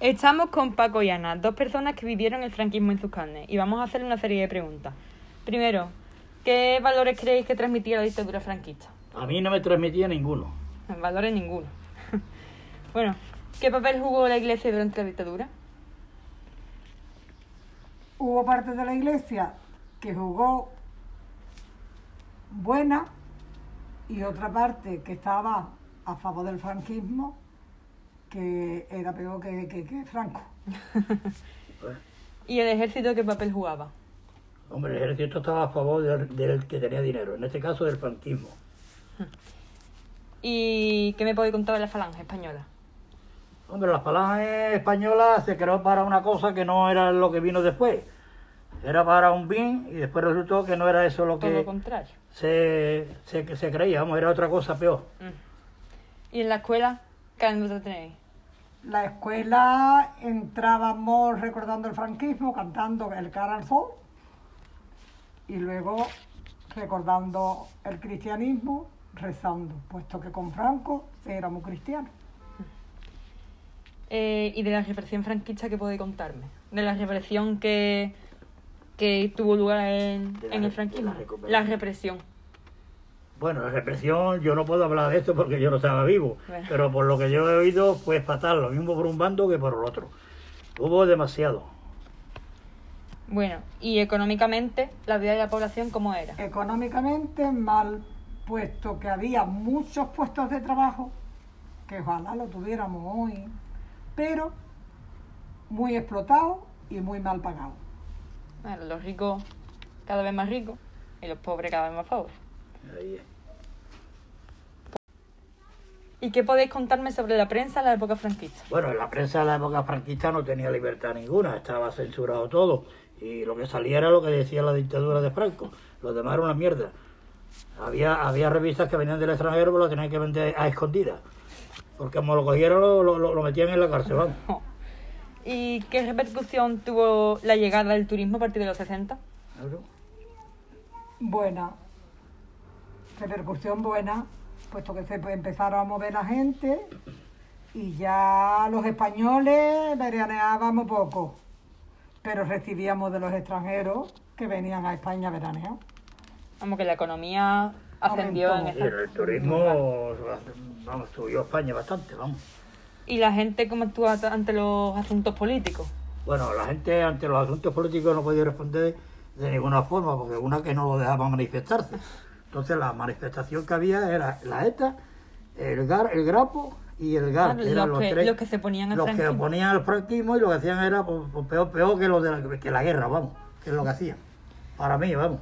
Estamos con Paco y Ana, dos personas que vivieron el franquismo en sus carnes, y vamos a hacerle una serie de preguntas. Primero, ¿qué valores creéis que transmitía la dictadura franquista? A mí no me transmitía ninguno. Valores ninguno. bueno, ¿qué papel jugó la iglesia durante la dictadura? Hubo parte de la iglesia que jugó buena y otra parte que estaba a favor del franquismo que era peor que, que- que Franco. ¿Y el ejército qué papel jugaba? hombre, el ejército estaba a favor del, del que tenía dinero, en este caso del franquismo. ¿Y qué me podéis contar de la falange española? Hombre, la falange española se creó para una cosa que no era lo que vino después. Era para un bien y después resultó que no era eso lo Todo lo que contrario. se, se, se creía, vamos, era otra cosa peor. Mm. ¿Y en la escuela qué anécdota tenéis? La escuela entrábamos recordando el franquismo, cantando el cara al sol y luego recordando el cristianismo, rezando, puesto que con Franco éramos cristianos. Eh, ¿Y de la represión franquista qué podéis contarme? De la represión que, que tuvo lugar en, la en el franquismo. la. La represión. Bueno, la represión, yo no puedo hablar de esto porque yo no estaba vivo, Bueno. pero por lo que yo he oído fue fatal, lo mismo por un bando que por el otro. Hubo demasiado. Bueno, y económicamente, la vida de la población, ¿cómo era? Económicamente mal, puesto que había muchos puestos de trabajo, que ojalá lo tuviéramos hoy, pero muy explotados y muy mal pagados. Bueno, los ricos cada vez más ricos y los pobres cada vez más pobres. Ahí. ¿Y qué podéis contarme sobre la prensa en la época franquista? Bueno, la prensa de la época franquista no tenía libertad ninguna, estaba censurado todo. Y lo que salía era lo que decía la dictadura de Franco. Lo demás era una mierda. Había, había revistas que venían del extranjero, pero lo tenían que vender a escondidas. Porque como lo cogieron, lo, lo- metían en la cárcel, vamos. ¿Y qué repercusión tuvo la llegada del turismo a partir de los 60? Claro. Buena, repercusión buena, puesto que se pues, empezaron a mover la gente y ya los españoles veraneábamos poco, pero recibíamos de los extranjeros que venían a España a veranear. Vamos, que la economía ascendió en Aumentó. Y esa... el turismo, vamos, subió España bastante, vamos. ¿Y la gente cómo actúa ante los asuntos políticos? Bueno, la gente ante los asuntos políticos no podía responder de ninguna forma, porque una que no lo dejaba manifestarse. Entonces la manifestación que había era la ETA, el GAR, el GRAPO y el GAR. Ah, eran los que- los que se oponían al Los que franquismo. oponían al franquismo y lo que hacían era pues, pues, peor, peor que, lo de la, que la guerra, vamos, que es lo que hacían. Para mí, vamos.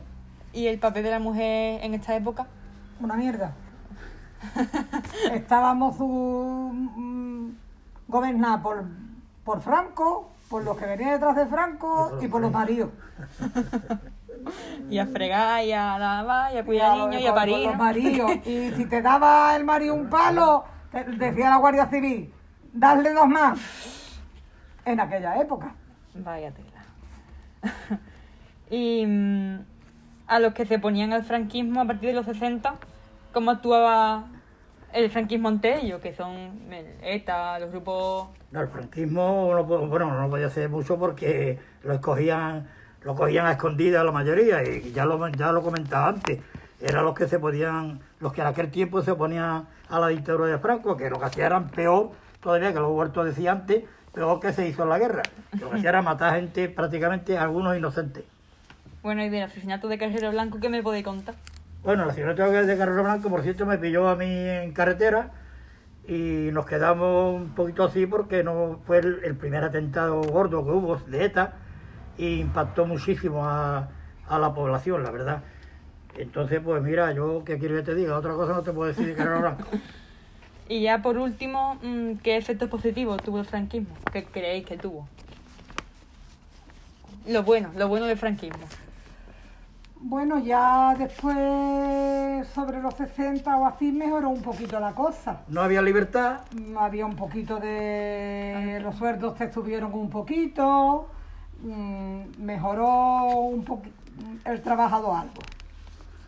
¿Y el papel de la mujer en esta época? Una mierda. Estábamos mm, gobernados por, por Franco, por los que venían detrás de Franco y por los maridos. Y a fregar, y a lavar, y a cuidar Claro, niños, y a por- parir. Y si te daba el marido un palo, te decía la Guardia Civil, darle dos más. En aquella época. Vaya tela. y mm, a los que se oponían al franquismo a partir de los 60, ¿cómo actuaba el franquismo ante ellos? Que son el ETA, los grupos... No, el franquismo no, bueno, no podía hacer mucho porque lo escogían, lo cogían a escondidas la mayoría y ya lo, ya lo comentaba antes. Eran los que se podían, los que en aquel tiempo se oponían a la dictadura de Franco, que lo que hacían eran peor todavía que lo vuelto decía antes, peor que se hizo en la guerra. Lo que hacían era matar gente, prácticamente algunos inocentes. Bueno, y del asesinato de Carrero Blanco, ¿qué me podéis contar? Bueno, el asesinato de Carrero Blanco, por cierto, me pilló a mí en carretera y nos quedamos un poquito así porque no fue el, el primer atentado gordo que hubo de ETA y impactó muchísimo a, a la población, la verdad. Entonces, pues mira, yo qué quiero que te diga, otra cosa no te puedo decir de Carrero Blanco. Y ya por último, mm, ¿qué efectos positivos tuvo el franquismo? ¿Qué creéis que tuvo? Lo bueno, lo bueno del franquismo. Bueno, ya después, sobre los 60 o así, mejoró un poquito la cosa. No había libertad, Mm, Había un poquito de... Los sueldos se subieron un poquito, mm, mejoró un poquito el trabajador algo.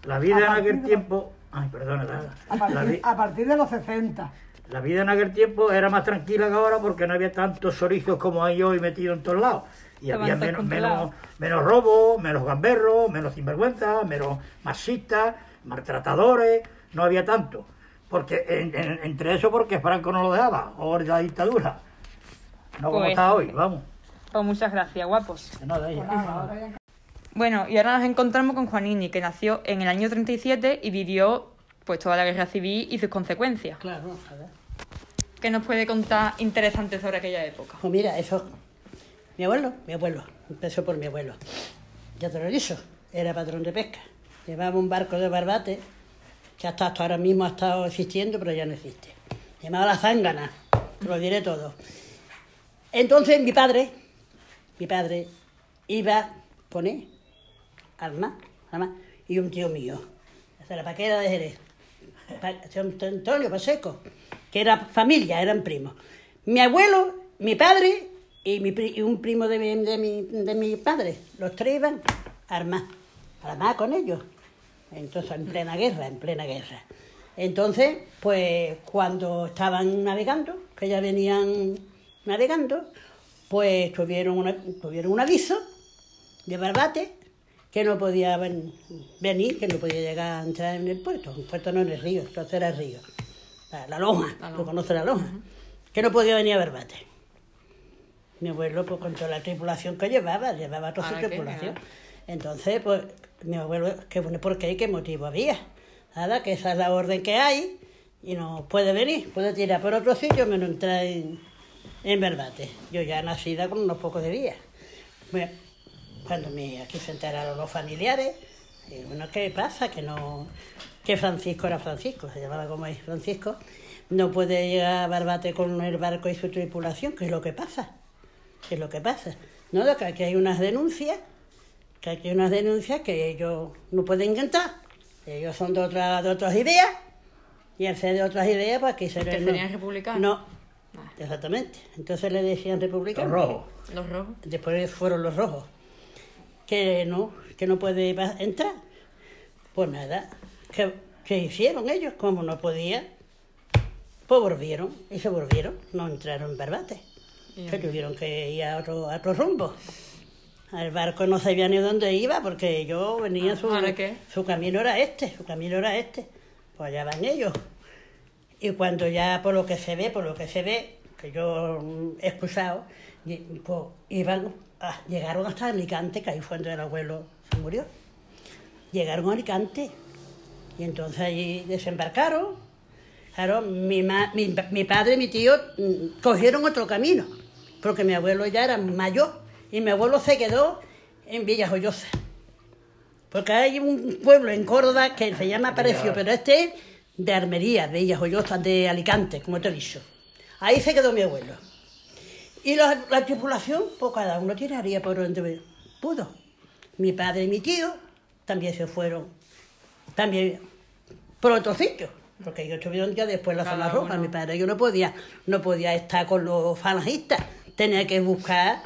la vida A en aquel de- tiempo... Ay, perdona, A la partir, vi- a partir de los 60. La vida en aquel tiempo era más tranquila que ahora porque no había tantos chorizos como hay hoy metidos en todos lados. Y había menos, menos, menos robo, menos gamberros, menos sinvergüenza, menos machistas, maltratadores, no había tanto. Porque en- en- entre eso porque Franco no lo dejaba, o la dictadura. No como Pues- está hoy, vamos. Pues muchas gracias, guapos. De ella. Ya- Bueno, y ahora nos encontramos con Juanini, que nació en el año 37 y vivió pues toda la guerra civil y sus consecuencias. Claro, a ver. ¿Qué nos puede contar interesante sobre aquella época? Pues mira, eso. Mi abuelo, mi abuelo, empezó por mi abuelo. Ya te lo he dicho, era patrón de pesca. Llevaba un barco de barbate que hasta, hasta ahora mismo ha estado existiendo, pero ya no existe. Llamaba la zángana, te lo diré todo. Entonces mi padre, mi padre, iba a poner al mar, al mar, y un tío mío, de la paquera de Jerez, Antonio Paseco, que era familia, eran primos. Mi abuelo, mi padre y, mi y un primo de mi, de, mi, de mi padre, los tres iban a armar, a armar con ellos. Entonces, en plena guerra, en plena guerra. Entonces, pues cuando estaban navegando, que ya venían navegando, pues tuvieron, una- tuvieron un aviso de Barbate que no podía ven- venir, que no podía llegar a entrar en el puerto. El puerto no en el río, entonces era el río. La, la Loja, tú conoces la Loja. Que no podía venir a Barbate. Mi abuelo, pues con toda la tripulación que llevaba, llevaba toda su tripulación. Entonces, pues, mi abuelo, ¿qué, ¿por qué? ¿Qué motivo había? Nada, que esa es la orden que hay y no puede venir, puede tirar por otro sitio menos entrar en, en Barbate. Yo ya nacida con unos pocos de días. Bueno, cuando me, aquí se enteraron los familiares, y bueno, ¿qué pasa? Que no que Francisco era Francisco, se llamaba como es Francisco, no puede llegar a Barbate con el barco y su tripulación, ¿qué es lo que pasa? ¿Qué es lo que pasa? No, que aquí hay unas denuncias, que aquí hay unas denuncias que ellos no pueden entrar, ellos son de, otra, de otras ideas, y al ser de otras ideas, pues aquí se ¿Que serían republicanos? No. Exactamente. Entonces le decían Los republicanos. rojos. Los rojos. Después fueron los rojos. Que no, que no puede entrar. Pues nada, ¿qué, qué hicieron ellos? Como no podían, pues volvieron, y se volvieron, no entraron en Barbate. Se tuvieron que ir a otro, a otro rumbo. El barco no sabía ni dónde iba porque yo venía Ah, su, ¿ahora qué? su camino era este, su camino era este. Pues allá van ellos. Y cuando ya por lo que se ve, por lo que se ve, que yo mm, he escuchado, pues iban, a- llegaron hasta Alicante, que ahí fue donde el abuelo se murió. Llegaron a Alicante y entonces allí desembarcaron. Claro, mi, ma- mi, mi padre y mi tío mm, cogieron otro camino, porque mi abuelo ya era mayor y mi abuelo se quedó en Villajoyosa. Porque hay un pueblo en Córdoba que se llama Parecio, pero este es de Armería, de Villajoyosa, de Alicante, como te he dicho. Ahí se quedó mi abuelo. Y la, la tripulación, pues cada uno tiraría por donde pudo. Mi padre y mi tío también se fueron, también por otro sitio, porque ellos estuvieron ya después en la Cada zona roja. Mi padre yo no podía, no podía estar con los falangistas, tenía que buscar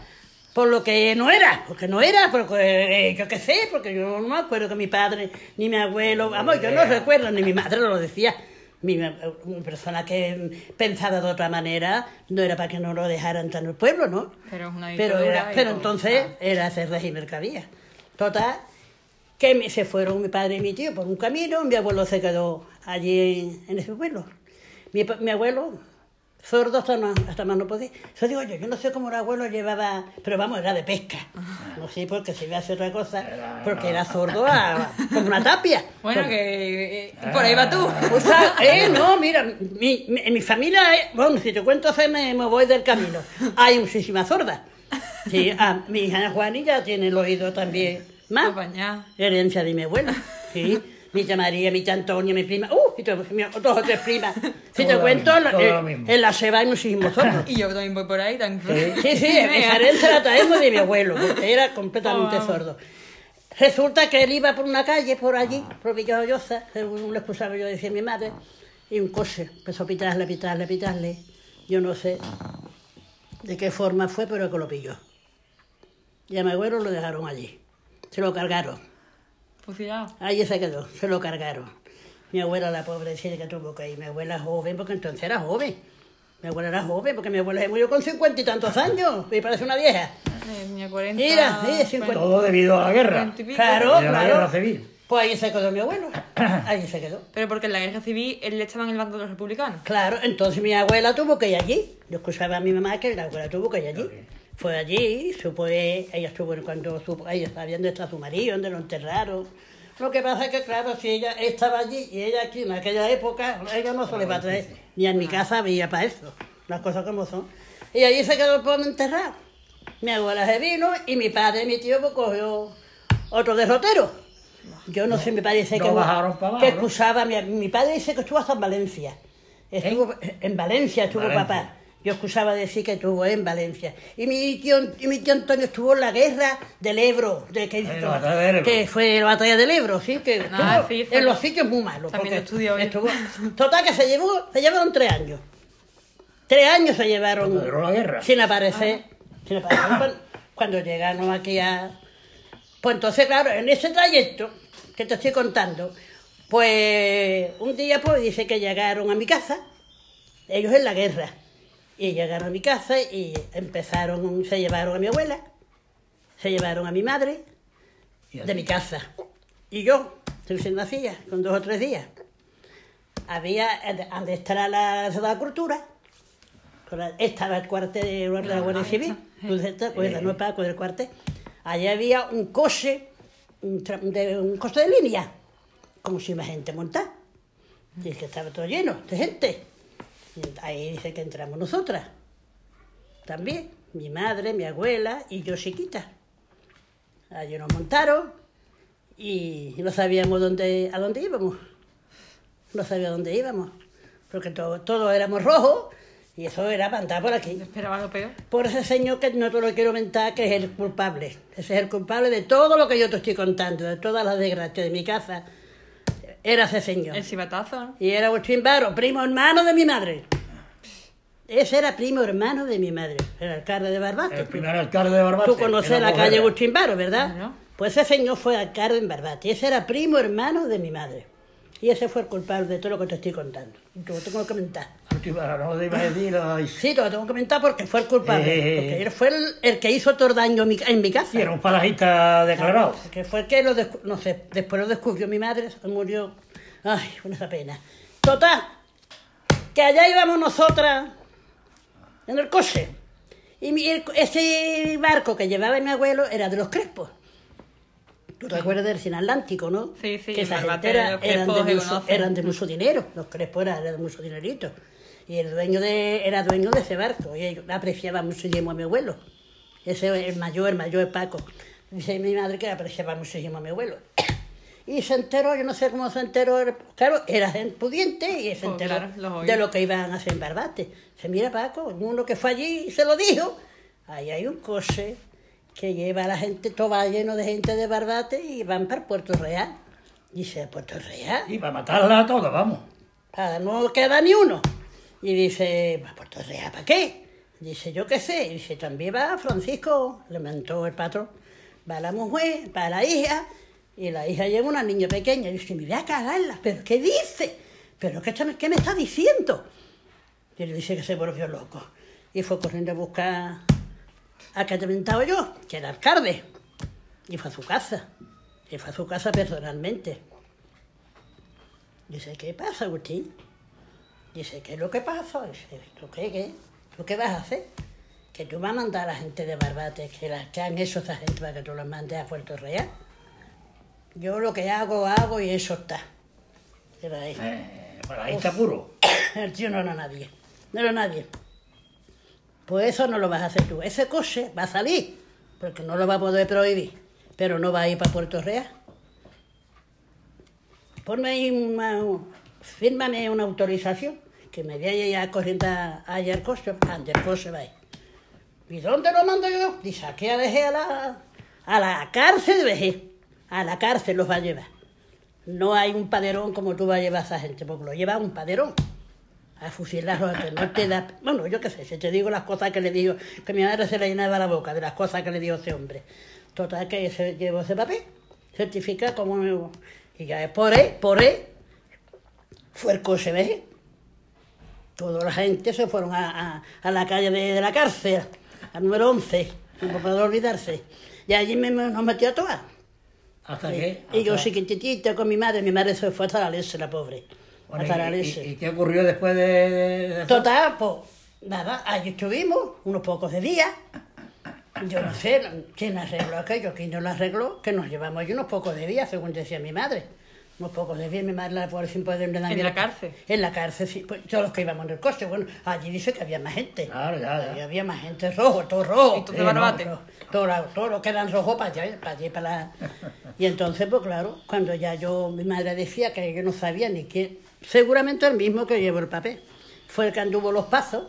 por lo que no era, porque no era, porque eh, yo qué sé, porque yo no me acuerdo que mi padre ni mi abuelo, vamos, yo no recuerdo, ni mi madre lo decía. Mi, una persona que pensaba de otra manera no era para que no lo dejaran entrar en el pueblo, ¿no? Pero es una Pero, era, pero entonces Ah. era ese régimen que había. Total, que se fueron mi padre y mi tío por un camino, mi abuelo se quedó allí en, ese pueblo. Mi, mi abuelo, sordo hasta más, hasta más no podía. Eso digo yo, yo no sé cómo el abuelo llevaba, pero vamos, era de pesca. No sé porque si iba a hacer otra cosa, porque era sordo a- como una tapia. Bueno, Porque- que eh, por ahí va tú. o sea, eh, no, mira, mi, mi- en mi familia, eh, bueno, si te cuento, se me, me voy del camino. Hay muchísimas sordas. Sí, ah, mi hija Juanilla tiene el oído también más. Acompañada. Herencia de mi abuela. Sí. Mi tía María, mi tía Antonia, mi prima. ¡Uh! Y to- mi- dos o tres primas. Si te Todo lo cuento, todo eh, en la Seba hay muchísimos sordos. Y yo también voy por ahí. Tan... Sí, sí, esa herencia la traemos de mi abuelo, porque era completamente Oh, sordo. Resulta que él iba por una calle, por allí, por Villajoyosa, según lo escuchaba yo decía mi madre, y un coche empezó a pitarle, pitarle, pitarle. Yo no sé de qué forma fue, pero que lo pilló. Y a mi abuelo lo dejaron allí. Se lo cargaron. Fusilado. Allí se quedó, se lo cargaron. Mi abuela, la pobre, decía que tuvo que ir. Mi abuela joven, porque entonces era joven. Mi abuela era joven, porque mi abuela se murió con cincuenta y tantos años. Me parece una vieja. Eh, tenía 40. Mira, mira, 50. Todo debido a la guerra. 40 y pico. Claro, a la claro. guerra civil. Pues ahí se quedó mi abuelo. Ahí se quedó. Pero porque en la guerra civil él estaba en el bando de los republicanos. Claro, entonces mi abuela tuvo que ir allí. Yo escuchaba a mi mamá que la abuela tuvo que ir allí. Fue allí, supo, ella estuvo cuando supo, ella sabía dónde está su marido, dónde lo enterraron. Lo que pasa es que, claro, si ella estaba allí y ella aquí en aquella época, ella no se le va a traer, ni en mi casa había para eso, las cosas como son. Y allí se quedó el pobre enterrado. Mi abuela se vino y mi padre y mi tío pues, cogió otro derrotero. Yo no sé, me parece no que, abajo, que ¿no? excusaba, mi, mi padre dice que estuvo hasta en Valencia. Estuvo, en Valencia estuvo Valencia. papá. Yo excusaba decir que estuvo en Valencia. Y mi tío, y mi tío Antonio estuvo en la guerra del Ebro, de que, la batalla del Ebro. que fue la batalla del Ebro, sí, que estuvo Ah, sí, en los sitios muy malos. también estudió estuvo- Total que se llevó, se llevaron tres años. Tres años se llevaron la guerra. sin aparecer. Sin aparecer. Cuando, cuando llegaron aquí a... Pues entonces, claro, en ese trayecto que te estoy contando, pues un día pues dice que llegaron a mi casa, ellos en la guerra, y llegaron a mi casa y empezaron, se llevaron a mi abuela, se llevaron a mi madre de mi casa. Y yo, recién nacía, con dos o tres días. Había, al estar a la Ciudad de Cultura, con la- estaba el cuartel de la Guardia Civil, pues, ¿te acuerdas, no Paco del cuartel? Allí había un coche, un, de, un coche de línea, como si iba gente montada. Y es que estaba todo lleno de gente. Ahí dice que entramos nosotras. También, mi madre, mi abuela y yo chiquita. Allí nos montaron y no sabíamos dónde, a dónde íbamos. No sabía dónde íbamos, porque todo- todos éramos rojos y eso era para andar por aquí. Esperaba lo peor. Por ese señor que no te lo quiero mentar, que es el culpable. Ese es el culpable de todo lo que yo te estoy contando, de todas las desgracias de mi casa. Era ese señor. El cibatazo, ¿no? Y era Agustín Baro, primo hermano de mi madre. Ese era primo hermano de mi madre, el alcalde de Barbate. El primer alcalde de Barbate. Tú conoces la calle. Agustín Baro, ¿verdad? Claro. Pues ese señor fue alcalde en Barbate. Ese era primo hermano de mi madre. Y ese fue el culpable de todo lo que te estoy contando. Y te lo tengo que comentar. Última, No te iba a decir. ay, Sí, te lo tengo que comentar porque fue el culpable. Eh. Porque él fue el, el que hizo todo el daño en mi, en mi casa. Sí, era un falajista declarado. Que fue el que lo no sé, después lo descubrió mi madre, murió. Ay, esa pena. Total, que allá íbamos nosotras en el coche. Y ese barco que llevaba mi abuelo era de los Crespos. ¿Tú te acuerdas del cine Atlántico, no? Sí, sí, Que esa en gente Barbate era- los eran, de mucho, eran de mucho dinero. Los Crespos eran, de mucho dinerito. Y el dueño de, era dueño de ese barco. Y ellos apreciaba muchísimo a mi abuelo. Ese el mayor, el mayor Paco. Dice mi madre que apreciaba muchísimo a mi abuelo. Y se enteró, yo no sé cómo se enteró, claro, era pudiente y se Pues enteró claro, de lo que iban a hacer en Barbate. Se mira Paco, uno que fue allí y se lo dijo. Ahí hay un coche que lleva a la gente, todo va lleno de gente de Barbate y van para Puerto Real. Dice, ¿Puerto Real? Y para matarla a todas, vamos. Para no queda ni uno. Y dice, ¿para Puerto Real para qué? Dice, yo qué sé. Y dice, también va Francisco, le mentó el patrón. Va la mujer, va la hija, y la hija lleva una niña pequeña. Y dice, me voy a cagarla. ¿Pero qué dice? ¿Pero qué, está- qué me está diciendo? Y le dice que se volvió loco. Y fue corriendo a buscar a que te mentaba yo, que era alcalde. Y fue a su casa. Y fue a su casa personalmente. Dice, ¿qué pasa, Agustín? Dice, ¿qué es lo que pasa? Dice, ¿tú qué, qué? ¿Tú qué vas a hacer? Que tú vas a mandar a la gente de Barbate, que, las que han hecho esa gente para que tú las mandes a Puerto Real. Yo lo que hago, hago y eso está. Era ahí. Eh, falajista puro. El tío no era nadie. No era nadie. Pues eso no lo vas a hacer tú. Ese coche va a salir, porque no lo va a poder prohibir, pero no va a ir para Puerto Real. Ponme ahí una, fírmame una autorización, que me voy a ir a corriente allá al coche, ande el coche va ahí. ¿Y dónde lo mando yo? Dice, aquí a dejé a la, a la cárcel de. A la cárcel los va a llevar. No hay un paderón como tú vas a llevar a esa gente, porque lo lleva un paderón. A que no te da... Bueno, yo qué sé, si te digo las cosas que le digo, que mi madre se le llenaba la boca de las cosas que le dio ese hombre. Total, que se llevó ese papel, certifica como... Y ya es por él, por él, fue el COSEB. Toda la gente se fueron a, a- a la calle de, de la cárcel, al número 11, no puedo olvidarse. Y allí me, me- nos metió a todas. ¿Hasta qué? Y yo Hasta- chiquititita con mi madre, mi madre se fue hasta la leche, la pobre. Bueno, hasta la y- leche. y, y qué ocurrió después de? Total, pues nada, allí estuvimos unos pocos de días. Yo no sé quién arregló aquello, quién no lo arregló, que nos llevamos allí unos pocos de días, según decía mi madre. Unos pocos de días, mi madre la pobre sin poder ¿En la cárcel? En la cárcel, sí. Pues, todos los que íbamos en el coche. Bueno, allí dice que había más gente. Claro, ya, ya. Había más gente rojo, todo rojo. ¿Y tú barbate? no, todo, todo, todo lo que eran rojo para allá, para allí, para la... Y entonces, pues claro, cuando ya yo, mi madre decía que yo no sabía ni quién, seguramente el mismo que llevó el papel, fue el que anduvo los pasos,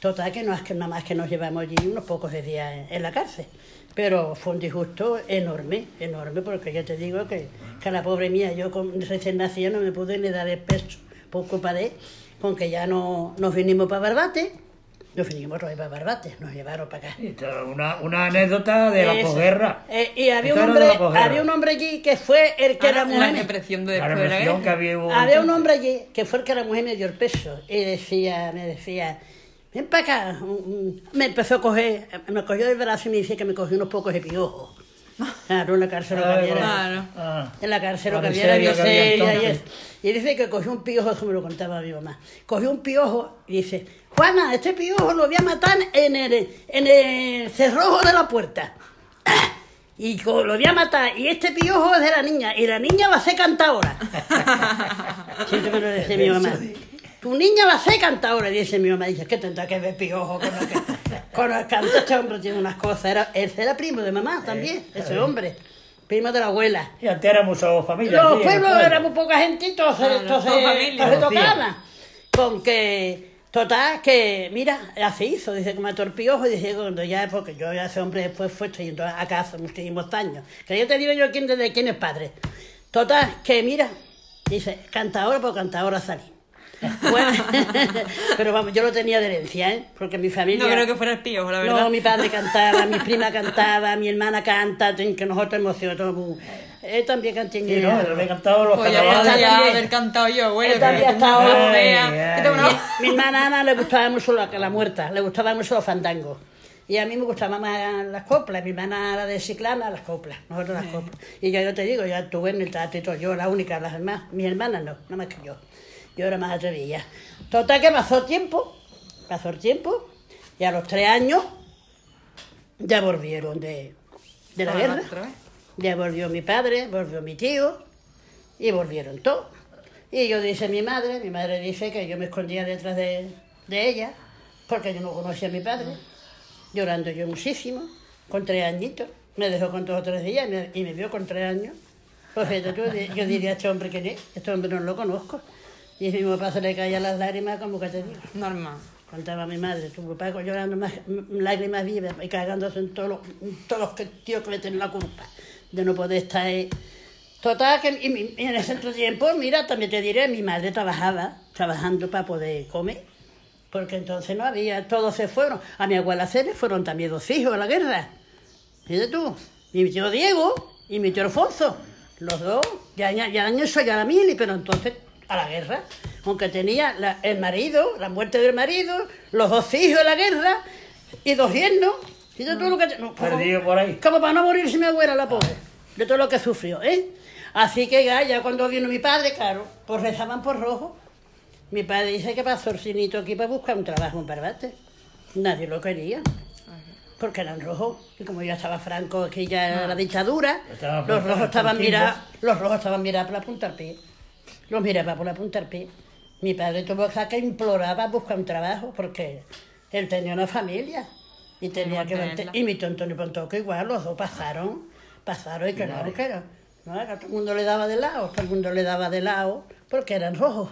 total que no es que nada más que nos llevamos allí unos pocos de días en, la cárcel. Pero fue un disgusto enorme, enorme, porque yo te digo que, que la pobre mía, yo con recién nacida no me pude ni dar el peso por culpa de, con que ya no, nos vinimos para Barbate, nos vinimos otra vez para Barbate, nos llevaron para acá. Una, una anécdota de la posguerra. Eh, y había un, era hombre, había un hombre allí que fue el que Ah, era la mujer. represión de La después de la represión que guerra. había un hombre allí que fue el que la mujer me dio el peso y decía, me decía, ven para acá. Me empezó a coger, me cogió del brazo y me dice que me cogió unos pocos de piojos. Claro, en la cárcel lo que era- Claro. Ah. En la cárcel que había era miseria que había miseria y entonces. eso. Y dice que cogió un piojo, eso me lo contaba mi mamá. Cogió un piojo y dice, Juana, este piojo lo voy a matar en el, en el cerrojo de la puerta. Y lo voy a matar. Y este piojo es de la niña. Y la niña va a ser cantadora. Siempre me lo decía mi mamá. Tu niña va a ser cantadora. Y dice mi mamá, dice, ¿qué tendrá que ver piojo con el con el canto? Este hombre tiene unas cosas. Era, él era primo de mamá también, ese hombre. Primo de la abuela. Y antes éramos familia. Los pueblos pueblo. éramos poca gente y todos se, Conocían. tocaban. Con que, total, que, mira, así hizo, dice que mató el piojo dice cuando ya, porque yo ya ese hombre después fue yendo a casa muchísimos años. Que yo te digo yo quién, desde quién es padre. Total, que mira, dice, cantadora por cantadora salí. Bueno, pero vamos, yo lo tenía de herencia, ¿eh? Porque mi familia... No creo que fuera el piojo, la verdad. No, mi padre cantaba, mi prima cantaba, mi hermana canta, que nosotros emocionamos. Él también canta Sí, no, yo le he cantado los Pues ya carnavales. podría también. haber cantado yo, bueno. Él también una- Mi hermana Ana le gustaba mucho la, la muerta, le gustaban mucho los fandangos. Y a mí me gustaban más las coplas, mi hermana era de Ciclana, las coplas, nosotros las coplas. Y yo, yo te digo, ya estuve en el teatro, yo la única, las demás, mis hermanas no, nada más que yo. Yo era más atrevida. Total que pasó tiempo, pasó el tiempo, y a los tres años ya volvieron de, de la guerra. Ya volvió mi padre, volvió mi tío y volvieron todos. Y yo dice mi madre, mi madre dice que yo me escondía detrás de, de ella porque yo no conocía a mi padre, llorando yo muchísimo, con tres añitos. Me dejó con dos o tres días y me, y me vio con tres años. Pues tú, yo diría a este hombre que es, este hombre no lo conozco. Y a mi papá se le caían las lágrimas como que te digo. Normal. Contaba mi madre, tu papá llorando más, lágrimas vivas y cagándose en todos los, en todos los que, tíos que me tienen la culpa de no poder estar ahí. Total, que y en ese tiempo, mira, también te diré, mi madre trabajaba, trabajando para poder comer, porque entonces no había, todos se fueron. A mi abuela le fueron también dos hijos a la guerra. Fíjate tú, y mi tío Diego y mi tío Alfonso, los dos, ya, ya, ya han hecho ya la mili, pero entonces a la guerra. Aunque tenía la- el marido, la muerte del marido, los dos hijos de la guerra y dos yernos. Fíjate tú lo que... no, Perdido por ahí. como para no morirse mi abuela, la pobre, de todo lo que sufrió, ¿eh? Así que ya, ya cuando vino mi padre, claro, pues rezaban por rojo. Mi padre dice que pasó el cinito aquí para buscar un trabajo en Barbate. Nadie lo quería, porque eran rojos. Y como ya estaba Franco, aquí ya era la dictadura, Estaba los rojos estaban mirados, los rojos estaban mirados punta al pie. Los miraba por la punta al pie. Mi padre tuvo que implorar para buscar un trabajo, porque él tenía una familia. Y tenía que mantenerla. mantener- y mi tío Antonio Pontoco igual, los dos pasaron, pasaron y que no, que no, no, era, todo el mundo le daba de lado, todo el mundo le daba de lado, porque eran rojos.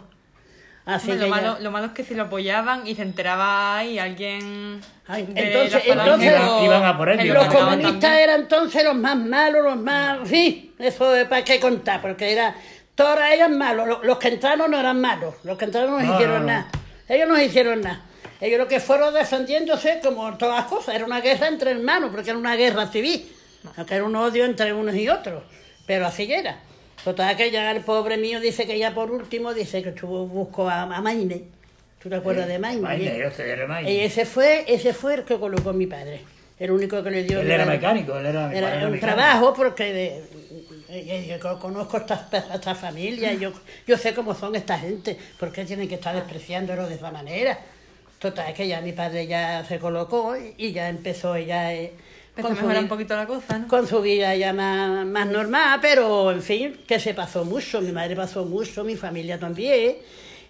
Así que lo, ya- malo, lo malo es que si lo apoyaban y se enteraba ahí alguien. Ay, entonces- o- Iban a por él, los que comunistas eran entonces los más malos, los más... Sí, eso es para qué contar, porque era... Todos eran malos, los, los que entraron no eran malos, los que entraron no No, hicieron no, no. nada. Ellos no hicieron nada. Ellos lo que fueron defendiéndose como todas las cosas, era una guerra entre hermanos, porque era una guerra civil, que era un odio entre unos y otros, pero así era. Total que ya el pobre mío dice que ya por último dice que estuvo buscó a, a Maine. ¿Tú te acuerdas de Maine? Maine, yo era Maine. Y ese fue, ese fue el que colocó mi padre. El único que le dio. Él era mecánico, él era, mi Era era un mecánico. trabajo porque de- yo conozco esta, esta familia, yo, yo sé cómo son esta gente, por qué tienen que estar despreciándolo de esa manera. Total, que ya mi padre ya se colocó y, ya empezó ella eh, con, su, mejorar un poquito la cosa, ¿no? con su vida ya más, más normal, pero en fin, que se pasó mucho, mi madre pasó mucho, mi familia también.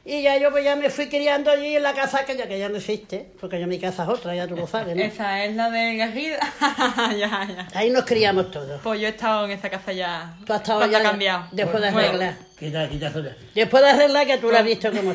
Y ya yo pues ya me fui criando allí en la casa que ya, que ya no existe, porque ya mi casa es otra, ya tú lo sabes, ¿no? Esa es la de Garrido. ya, ya. Ahí nos criamos todos. Pues yo he estado en esa casa ya. Tú has estado ya ha cambiado. después de Bueno, arreglar. Quita, quita Después de arreglar que tú la has visto como